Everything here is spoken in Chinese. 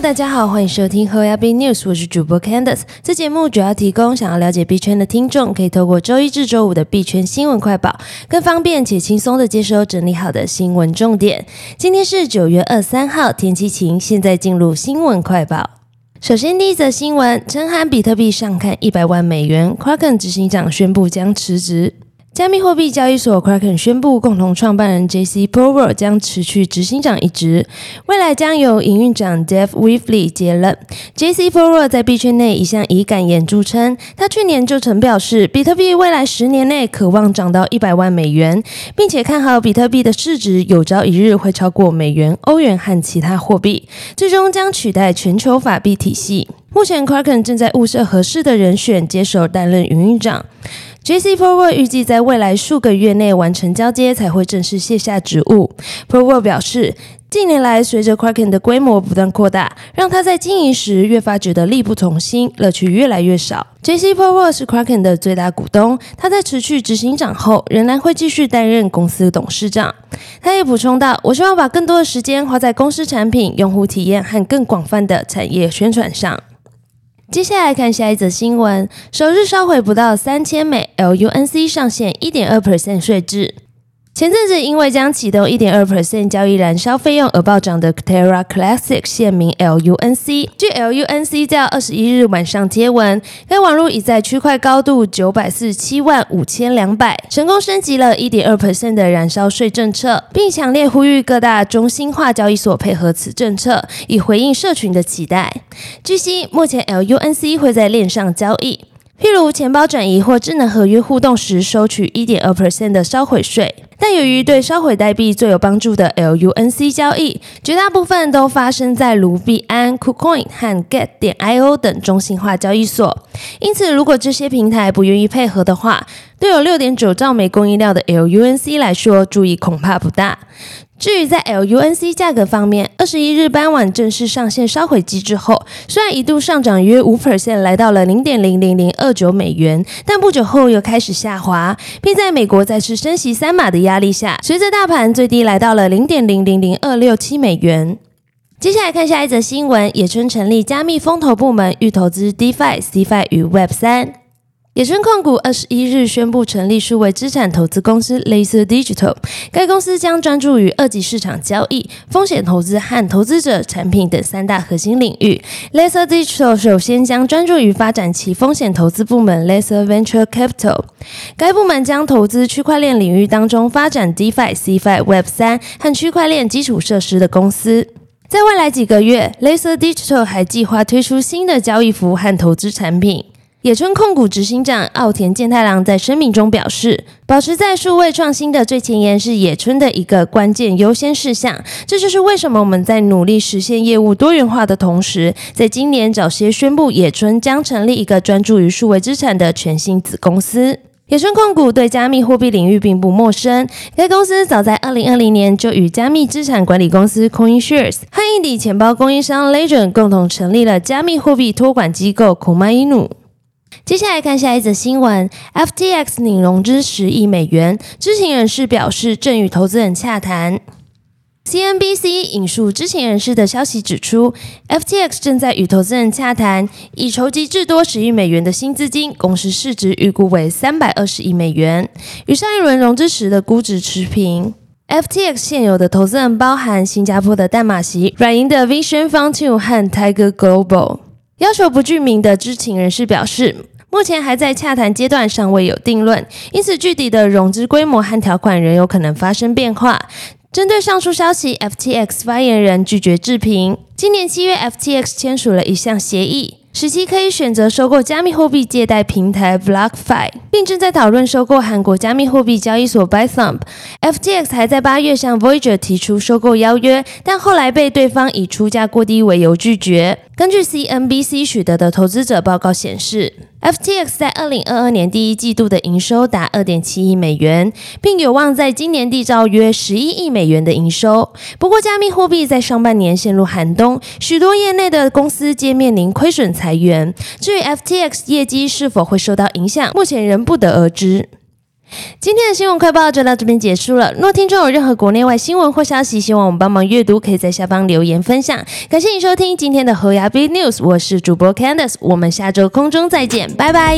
大家好，欢迎收听 h o y a B News，我是主播 Candice。这节目主要提供想要了解币圈的听众，可以透过周一至周五的币圈新闻快报，更方便且轻松的接收整理好的新闻重点。今天是九月二三号，天气晴。现在进入新闻快报。首先，第一则新闻，称喊比特币上看一百万美元，Kraken 执行长宣布将辞职。加密货币交易所 Kraken 宣布，共同创办人 J.C. Power 将辞去执行长一职，未来将由营运长 Dave Weavely 接任。J.C. Power 在币圈内一向以敢言著称，他去年就曾表示，比特币未来十年内渴望涨到一百万美元，并且看好比特币的市值有朝一日会超过美元、欧元和其他货币，最终将取代全球法币体系。目前 Kraken 正在物色合适的人选接手担任营运长。J.C. Forward 预计在未来数个月内完成交接，才会正式卸下职务。Forward 表示，近年来随着 Kraken 的规模不断扩大，让他在经营时越发觉得力不从心，乐趣越来越少。J.C. Forward 是 Kraken 的最大股东，他在辞去执行长后，仍然会继续担任公司董事长。他也补充道：“我希望把更多的时间花在公司产品、用户体验和更广泛的产业宣传上。”接下来看下一则新闻，首日烧毁不到三千美，LUNC 上限一点二 percent 税制。前阵子因为将启动一点二 percent 交易燃烧费用而暴涨的 Terra Classic 现名 LUNC，据 LUNC 在二十一日晚上贴文，该网络已在区块高度九百四十七万五千两百成功升级了一点二 percent 的燃烧税政策，并强烈呼吁各大中心化交易所配合此政策，以回应社群的期待。据悉，目前 LUNC 会在链上交易。譬如钱包转移或智能合约互动时收取一点二 percent 的烧毁税，但由于对烧毁代币最有帮助的 LUNC 交易，绝大部分都发生在卢币安、KuCoin 和 Get 点 IO 等中心化交易所，因此如果这些平台不愿意配合的话，对有六点九兆枚供应量的 LUNC 来说，注意恐怕不大。至于在 LUNC 价格方面，二十一日傍晚正式上线烧毁机制后，虽然一度上涨约五 percent，来到了零点零零零二九美元，但不久后又开始下滑，并在美国再次升息三码的压力下，随着大盘最低来到了零点零零零二六七美元。接下来看下一则新闻，野村成立加密风投部门，欲投资 DeFi、Cfi 与 Web 三。野村控股二十一日宣布成立数位资产投资公司 Laser Digital，该公司将专注于二级市场交易、风险投资和投资者产品等三大核心领域。Laser Digital 首先将专注于发展其风险投资部门 Laser Venture Capital，该部门将投资区块链领域当中发展 DeFi、Cfi、Web 三和区块链基础设施的公司。在未来几个月，Laser Digital 还计划推出新的交易服务和投资产品。野村控股执行长奥田健太郎在声明中表示，保持在数位创新的最前沿是野村的一个关键优先事项。这就是为什么我们在努力实现业务多元化的同时，在今年早些宣布野村将成立一个专注于数位资产的全新子公司。野村控股对加密货币领域并不陌生，该公司早在二零二零年就与加密资产管理公司 CoinShares 和硬底钱包供应商 Ledger 共同成立了加密货币托管机构 Komainu。接下来看下一则新闻：FTX 拟融资十亿美元，知情人士表示正与投资人洽谈。CNBC 引述知情人士的消息指出，FTX 正在与投资人洽谈，以筹集至多十亿美元的新资金，公司市值预估为三百二十亿美元，与上一轮融资时的估值持平。FTX 现有的投资人包含新加坡的淡马锡、软银的 Vision Fund Two 和 Tiger Global。要求不具名的知情人士表示，目前还在洽谈阶段，尚未有定论，因此具体的融资规模和条款仍有可能发生变化。针对上述消息，FTX 发言人拒绝置评。今年七月，FTX 签署了一项协议。使其可以选择收购加密货币借贷平台 BlockFi，并正在讨论收购韩国加密货币交易所 by thumb。FTX 还在八月向 Voyager 提出收购邀约，但后来被对方以出价过低为由拒绝。根据 CNBC 取得的投资者报告显示，FTX 在二零二二年第一季度的营收达二点七亿美元，并有望在今年缔造约十一亿美元的营收。不过，加密货币在上半年陷入寒冬，许多业内的公司皆面临亏损裁员。至于 FTX 业绩是否会受到影响，目前仍不得而知。今天的新闻快报就到这边结束了。若听众有任何国内外新闻或消息，希望我们帮忙阅读，可以在下方留言分享。感谢你收听今天的侯牙 B News，我是主播 Candice，我们下周空中再见，拜拜。